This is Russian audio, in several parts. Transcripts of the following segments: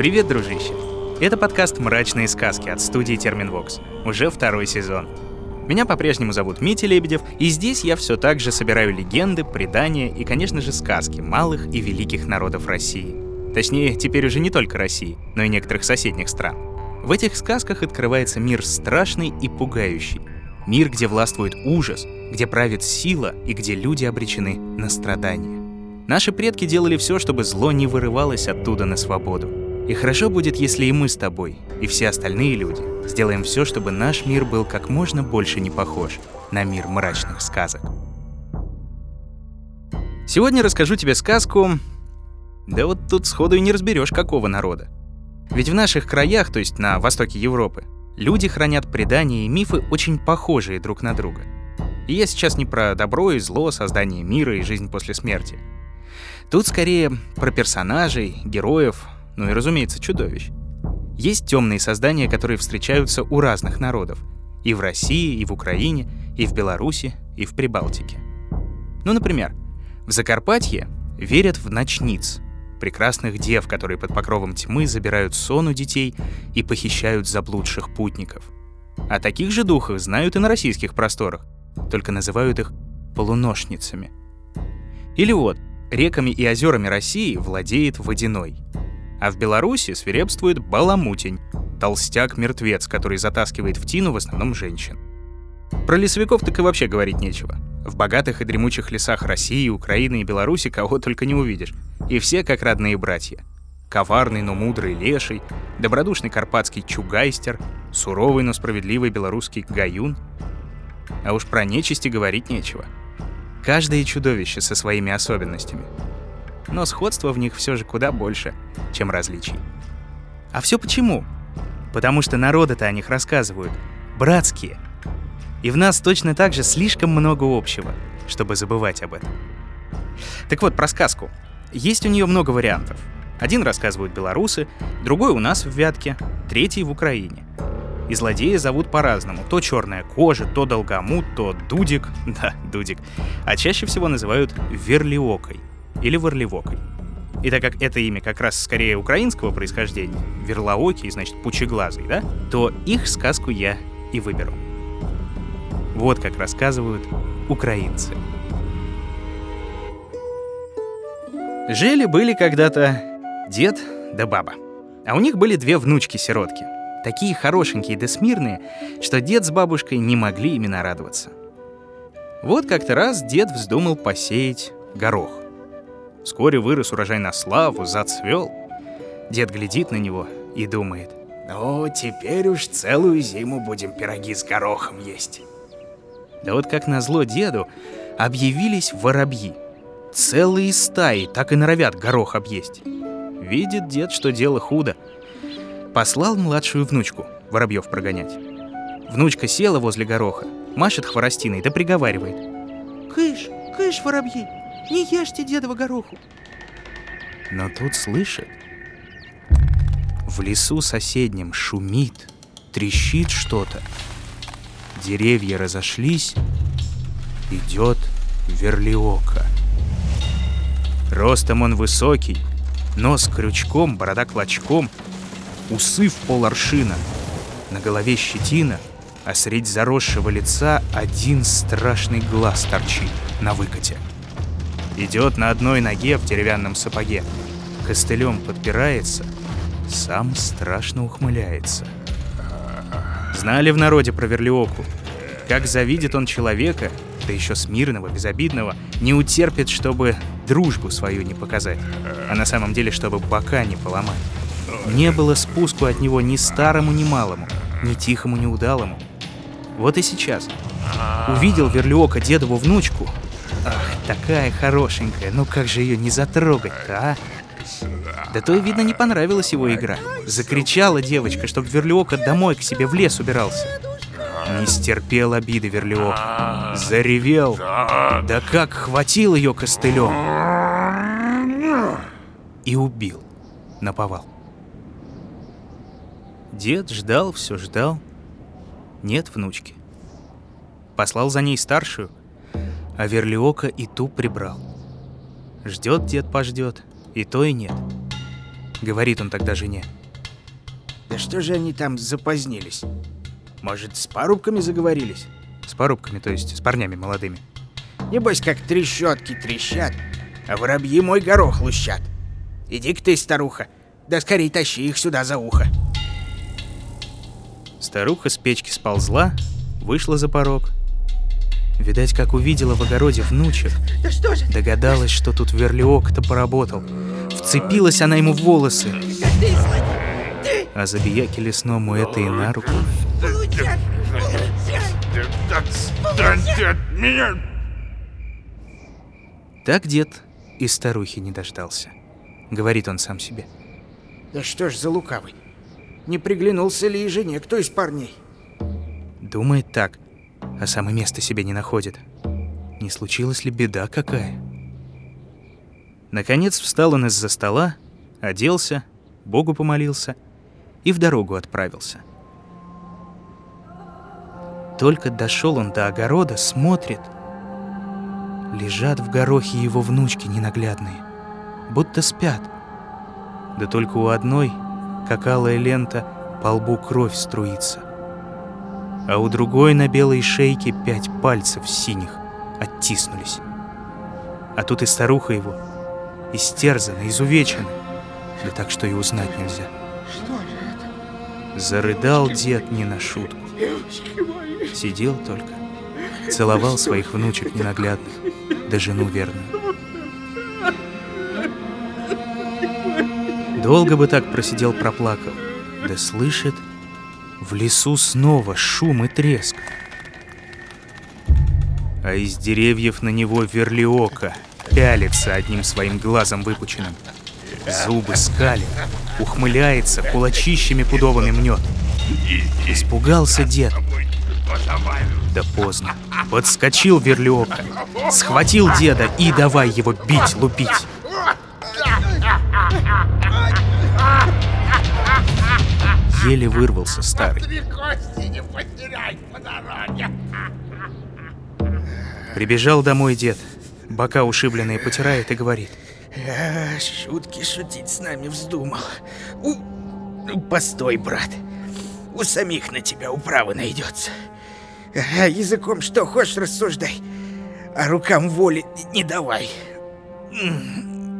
Привет, дружище! Это подкаст «Мрачные сказки» от студии Терминвокс. Уже второй сезон. Меня по-прежнему зовут Митя Лебедев, и здесь я все так же собираю легенды, предания и, конечно же, сказки малых и великих народов России. Точнее, теперь уже не только России, но и некоторых соседних стран. В этих сказках открывается мир страшный и пугающий. Мир, где властвует ужас, где правит сила и где люди обречены на страдания. Наши предки делали все, чтобы зло не вырывалось оттуда на свободу. И хорошо будет, если и мы с тобой, и все остальные люди, сделаем все, чтобы наш мир был как можно больше не похож на мир мрачных сказок. Сегодня расскажу тебе сказку... Да вот тут сходу и не разберешь, какого народа. Ведь в наших краях, то есть на востоке Европы, люди хранят предания и мифы очень похожие друг на друга. И я сейчас не про добро и зло, создание мира и жизнь после смерти. Тут скорее про персонажей, героев, ну и, разумеется, чудовищ. Есть темные создания, которые встречаются у разных народов. И в России, и в Украине, и в Беларуси, и в Прибалтике. Ну, например, в Закарпатье верят в ночниц, прекрасных дев, которые под покровом тьмы забирают сон у детей и похищают заблудших путников. О таких же духах знают и на российских просторах, только называют их полуношницами. Или вот, реками и озерами России владеет водяной – а в Беларуси свирепствует баламутень, толстяк-мертвец, который затаскивает в тину в основном женщин. Про лесовиков так и вообще говорить нечего. В богатых и дремучих лесах России, Украины и Беларуси кого только не увидишь. И все как родные братья. Коварный, но мудрый леший, добродушный карпатский чугайстер, суровый, но справедливый белорусский гаюн. А уж про нечисти говорить нечего. Каждое чудовище со своими особенностями — но сходства в них все же куда больше, чем различий. А все почему? Потому что народы-то о них рассказывают. Братские. И в нас точно так же слишком много общего, чтобы забывать об этом. Так вот, про сказку. Есть у нее много вариантов. Один рассказывают белорусы, другой у нас в Вятке, третий в Украине. И злодея зовут по-разному. То черная кожа, то долгомут, то дудик. Да, дудик. А чаще всего называют верлиокой или Варлевокой. И так как это имя как раз скорее украинского происхождения, Верлаокий, значит, пучеглазый, да, то их сказку я и выберу. Вот как рассказывают украинцы. Жили-были когда-то дед да баба. А у них были две внучки-сиротки. Такие хорошенькие да смирные, что дед с бабушкой не могли ими нарадоваться. Вот как-то раз дед вздумал посеять горох. Вскоре вырос урожай на славу, зацвел. Дед глядит на него и думает. «Ну, теперь уж целую зиму будем пироги с горохом есть». Да вот как назло деду, объявились воробьи. Целые стаи так и норовят горох объесть. Видит дед, что дело худо. Послал младшую внучку воробьев прогонять. Внучка села возле гороха, машет хворостиной да приговаривает. «Кыш, кыш, воробьи, не ешьте дедова гороху. Но тут слышит. В лесу соседнем шумит, трещит что-то. Деревья разошлись, идет верлиока. Ростом он высокий, нос крючком, борода клочком, усы в поларшина, на голове щетина, а средь заросшего лица один страшный глаз торчит на выкате. Идет на одной ноге в деревянном сапоге. Костылем подпирается, сам страшно ухмыляется. Знали в народе про Верлиоку. Как завидит он человека, да еще смирного, безобидного, не утерпит, чтобы дружбу свою не показать, а на самом деле, чтобы бока не поломать. Не было спуску от него ни старому, ни малому, ни тихому, ни удалому. Вот и сейчас. Увидел Верлиока дедову внучку, такая хорошенькая, ну как же ее не затрогать-то, а? Да то и, видно, не понравилась его игра. Закричала девочка, чтоб Верлиока домой к себе в лес убирался. Не стерпел обиды Верлиок. Заревел. Да как хватил ее костылем. И убил. Наповал. Дед ждал, все ждал. Нет внучки. Послал за ней старшую, а Верлиока и ту прибрал. Ждет дед пождет, и то и нет. Говорит он тогда жене. Да что же они там запозднились? Может, с парубками заговорились? С порубками, то есть с парнями молодыми. Небось, как трещотки трещат, а воробьи мой горох лущат. Иди-ка ты, старуха, да скорей тащи их сюда за ухо. Старуха с печки сползла, вышла за порог. Видать, как увидела в огороде внучек, Да что же? догадалась, что тут верлиок-то поработал. Вцепилась она ему в волосы, а забияки лесному это и на руку. Получай! Получай! Так дед и старухи не дождался. Говорит он сам себе. Да что ж за лукавый? Не приглянулся ли и жене кто из парней? Думает так, а сам и места себе не находит. Не случилась ли беда какая? Наконец встал он из-за стола, оделся, Богу помолился и в дорогу отправился. Только дошел он до огорода, смотрит. Лежат в горохе его внучки ненаглядные, будто спят. Да только у одной, как алая лента, по лбу кровь струится а у другой на белой шейке пять пальцев синих оттиснулись. А тут и старуха его, истерзана, изувечена, да так, что и узнать нельзя. Что же это? Зарыдал дед не на шутку. Сидел только, целовал своих внучек ненаглядных, да жену верную. Долго бы так просидел, проплакал, да слышит, в лесу снова шум и треск. А из деревьев на него верлиока пялится одним своим глазом выпученным. Зубы скалит, ухмыляется, кулачищами пудовыми мнет. Испугался дед. Да поздно. Подскочил верлиока, схватил деда и давай его бить, лупить. Еле вырвался старый. Прибежал домой дед, бока ушибленные потирает и говорит. А, шутки шутить с нами вздумал. У... ну, Постой, брат. У самих на тебя управа найдется. А, языком что хочешь рассуждай, а рукам воли не давай.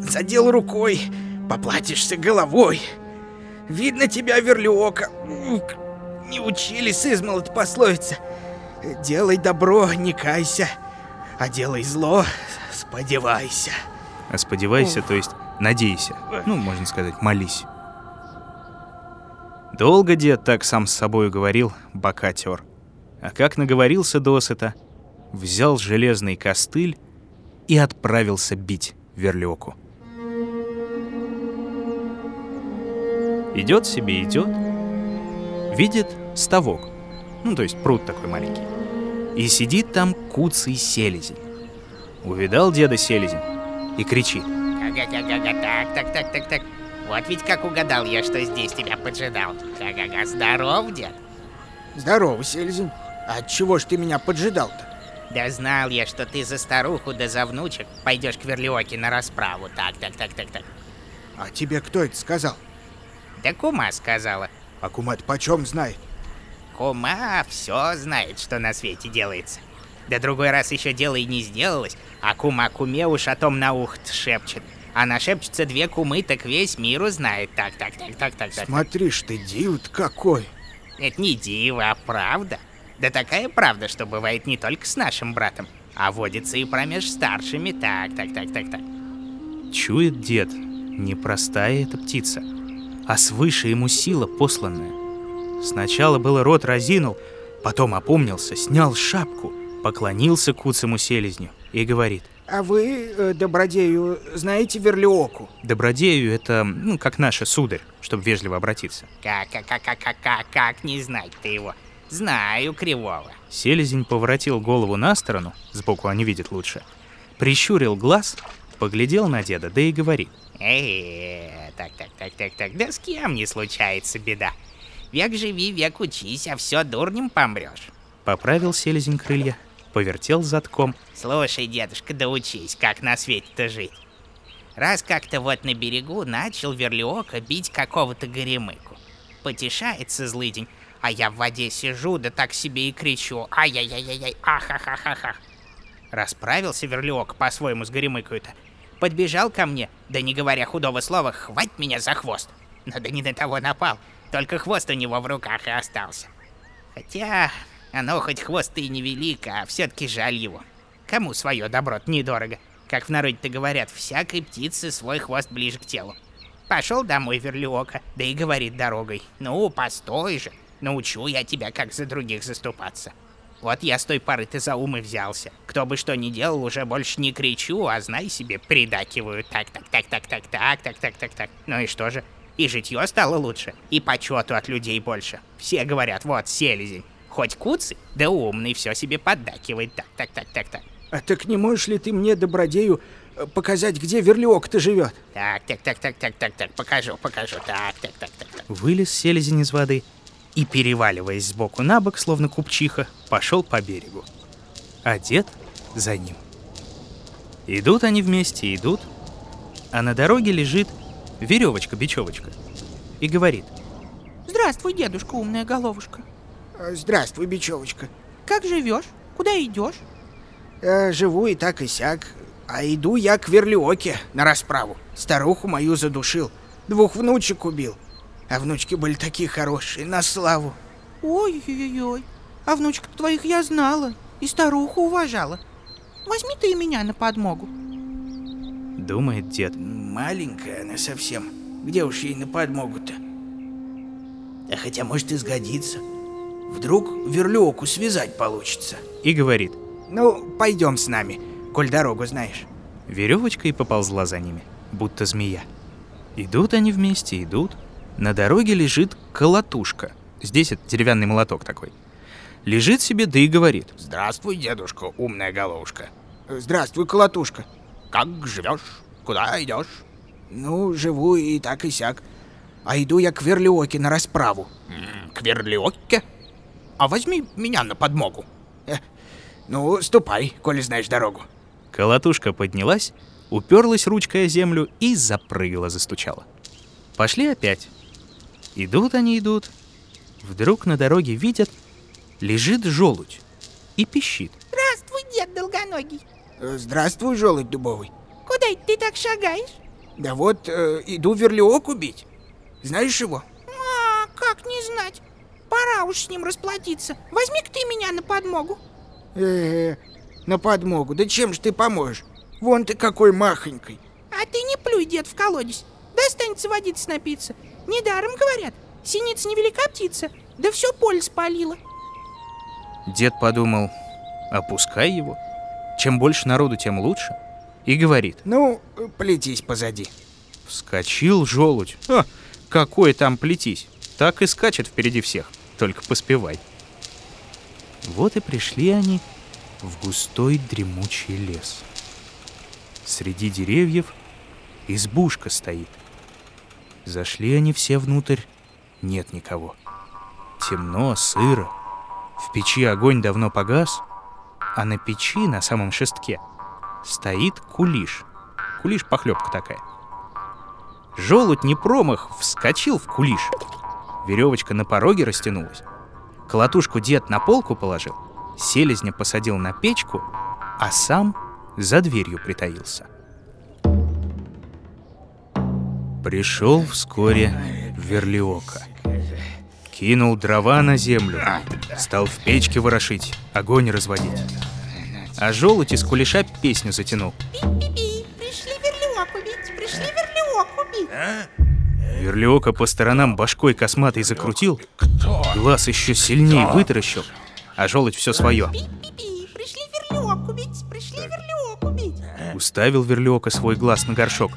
Задел рукой, поплатишься головой. Видно тебя, верлиока. М, Не учили с измолот пословица. Делай добро, не кайся, а делай зло, сподевайся. А сподевайся, то есть надейся. Ну, можно сказать, молись. Долго дед так сам с собой говорил, бока тер. А как наговорился досыта, взял железный костыль и отправился бить верлёку. Идет себе, идет, видит ставок, ну, то есть пруд такой маленький, и сидит там куцый селезень. Увидал деда селезень и кричит. Ага-га-га-га, так, так, так, так, так. Вот ведь как угадал я, что здесь тебя поджидал. Ага-га, здоров, дед? Здорово, Сельзин. А чего ж ты меня поджидал-то? Да знал я, что ты за старуху да за внучек пойдешь к Верлиоке на расправу. Так, так, так, так, так. А тебе кто это сказал? Да кума сказала. А кумат почем знает? Кума все знает, что на свете делается. Да другой раз еще дело и не сделалось, а кума куме уж о том на ухо шепчет. А нашепчутся две кумы, так весь мир узнает. Так, так, так, так, так, так. Смотри ж ты, див какой. Это не диво, а правда. Да такая правда, что бывает не только с нашим братом, а водится и промеж старшими. Так, так, так, так, так. Чует дед, непростая эта птица, а свыше ему сила посланная. Сначала было рот разинул, потом опомнился, снял шапку, поклонился куцему селезню и говорит. А вы, э, добродею, знаете Верлиоку? Добродею это, ну, как наша сударь, чтобы вежливо обратиться. Как, как, как, как, как, как, не знать ты его? Знаю кривого. Селезень поворотил голову на сторону, сбоку они видят лучше, прищурил глаз, поглядел на деда, да и говорит. Э, так, так, так, так, так, да с кем не случается беда. Век живи, век учись, а все дурнем помрешь. Поправил селезень крылья, повертел задком, Слушай, дедушка, да учись, как на свете-то жить. Раз как-то вот на берегу начал верлиока бить какого-то горемыку. Потешается злыдень, а я в воде сижу, да так себе и кричу. Ай-яй-яй-яй, ахахахаха. Расправился верлиок по-своему с горемыкою-то. Подбежал ко мне, да не говоря худого слова, хвать меня за хвост. Но да не до того напал, только хвост у него в руках и остался. Хотя, оно хоть хвост и невелик, а все-таки жаль его. Кому свое добро недорого? Как в народе-то говорят, всякой птице свой хвост ближе к телу. Пошел домой Верлиока, да и говорит дорогой. Ну, постой же, научу я тебя, как за других заступаться. Вот я с той поры-то за ум и взялся. Кто бы что ни делал, уже больше не кричу, а знай себе, придакиваю. Так, так, так, так, так, так, так, так, так, так. Ну и что же? И житье стало лучше, и почету от людей больше. Все говорят, вот, селезень. Хоть куцый, да умный, все себе поддакивает. Так, так, так, так, так. А так не можешь ли ты мне, добродею, э, показать, где верлиок-то живет? Так, так, так, так, так, так, так, покажу, покажу. Так, так, так, так, так. Вылез селезень из воды и, переваливаясь сбоку на бок, словно купчиха, пошел по берегу. А дед за ним. Идут они вместе, идут, а на дороге лежит веревочка-бечевочка и говорит. Здравствуй, дедушка, умная головушка. Э, Здравствуй, бечевочка. Как живешь? Куда идешь? Э, живу и так и сяк. А иду я к верлиоке на расправу. Старуху мою задушил. Двух внучек убил. А внучки были такие хорошие, на славу. Ой-ой-ой. А внучек твоих я знала и старуху уважала. Возьми ты и меня на подмогу. Думает дед. Маленькая она совсем. Где уж ей на подмогу-то? А хотя, может, и сгодится. Вдруг верлиоку связать получится. И говорит. Ну, пойдем с нами, коль дорогу знаешь. Веревочка и поползла за ними, будто змея. Идут они вместе, идут. На дороге лежит колотушка. Здесь это деревянный молоток такой. Лежит себе, да и говорит. Здравствуй, дедушка, умная головушка. Э, Здравствуй, колотушка. Как живешь? Куда идешь? Ну, живу и так и сяк. А иду я к верлиоке на расправу. М, К верлиоке? А возьми меня на подмогу. Ну, ступай, коли знаешь дорогу. Колотушка поднялась, уперлась ручкой о землю и запрыгала, застучала. Пошли опять. Идут они, идут. Вдруг на дороге видят, лежит желудь и пищит. Здравствуй, дед долгоногий. Э, Здравствуй, желудь дубовый. Куда это ты так шагаешь? Да вот, э, иду верлиоку бить. Знаешь его? А, как не знать. Пора уж с ним расплатиться. Возьми-ка ты меня на подмогу. Э, на подмогу. Да чем ж ты поможешь? Вон ты какой махонькой. А ты не плюй, дед, в колодец. Достанется водиться напиться. Недаром говорят, синица невелика птица, да все поле спалила. Дед подумал, опускай его. Чем больше народу, тем лучше. И говорит, Ну, плетись позади. вскочил желудь. А, какой там плетись. Так и скачет впереди всех. Только поспевай. Вот и пришли они в густой дремучий лес. Среди деревьев избушка стоит. Зашли они все внутрь, нет никого. Темно, сыро. В печи огонь давно погас, а на печи, на самом шестке, стоит кулиш. Кулиш — похлебка такая. Желудь не промах, вскочил в кулиш. Веревочка на пороге растянулась. Колотушку дед на полку положил, селезня посадил на печку, а сам за дверью притаился. Пришел вскоре Верлиока. Кинул дрова на землю, стал в печке ворошить, огонь разводить. А желудь из кулеша песню затянул. Пи-пи-пи, пришли верлиок убить, пришли верлиок убить. Верлиока по сторонам башкой косматой закрутил, глаз еще сильнее вытаращил, а желудь все свое. Пи-пи-пи, пришли верлиок убить, пришли верлиок убить. Уставил Верлиока свой глаз на горшок.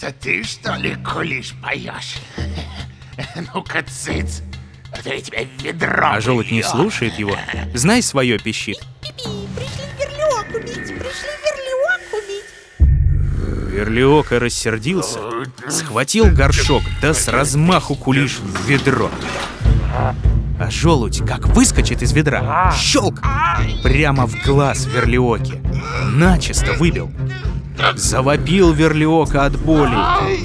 Это, ты, что ли, кулиш поешь? Ну-ка, цыц, а то я тебя ведром А желудь не слушает его, знай свое пищит. Пи-пи, пришли верлиок убить, пришли верлиок убить. Верлиока рассердился, схватил горшок, да с размаху кулиш в ведро. А желудь как выскочит из ведра, щелк, прямо в глаз Верлиоке. Начисто выбил. Завопил Верлиока от боли.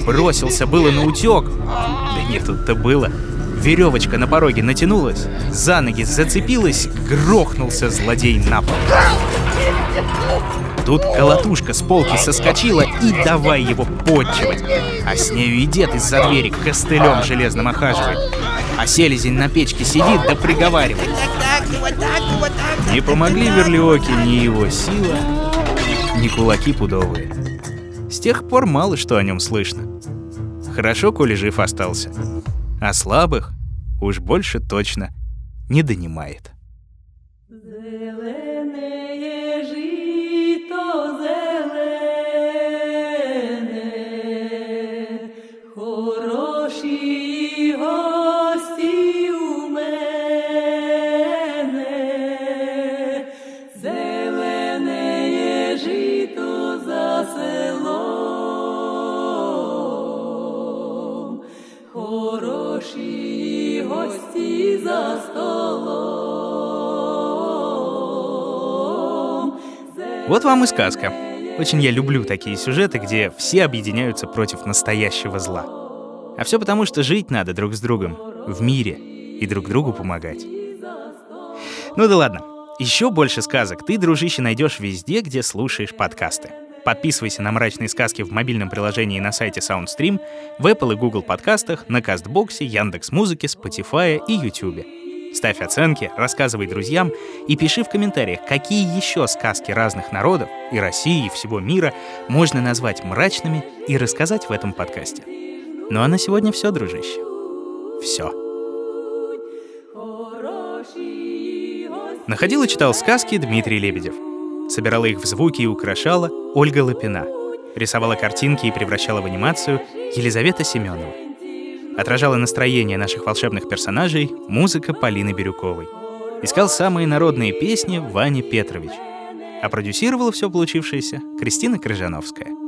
Бросился было на утек. Да не тут-то было. Веревочка на пороге натянулась, за ноги зацепилась, грохнулся злодей на пол. Тут колотушка с полки соскочила и давай его подчивать. А с нею и дед из-за двери костылем железным охаживает. А селезень на печке сидит да приговаривает. Не помогли Верлиоке ни его сила, ни кулаки пудовые. С тех пор мало что о нем слышно. Хорошо, коли жив остался. А слабых уж больше точно не донимает. Вот вам и сказка. Очень я люблю такие сюжеты, где все объединяются против настоящего зла. А все потому, что жить надо друг с другом, в мире, и друг другу помогать. Ну да ладно. Еще больше сказок ты, дружище, найдешь везде, где слушаешь подкасты. Подписывайся на «Мрачные сказки» в мобильном приложении на сайте SoundStream, в Apple и Google подкастах, на Кастбоксе, Яндекс.Музыке, Spotify и YouTube. Ставь оценки, рассказывай друзьям и пиши в комментариях, какие еще сказки разных народов и России, и всего мира можно назвать мрачными и рассказать в этом подкасте. Ну а на сегодня все, дружище. Все. Находил и читал сказки Дмитрий Лебедев. Собирала их в звуки и украшала Ольга Лапина. Рисовала картинки и превращала в анимацию Елизавета Семенова. Отражала настроение наших волшебных персонажей музыка Полины Бирюковой. Искал самые народные песни Ваня Петрович. А продюсировала все получившееся Кристина Крыжановская.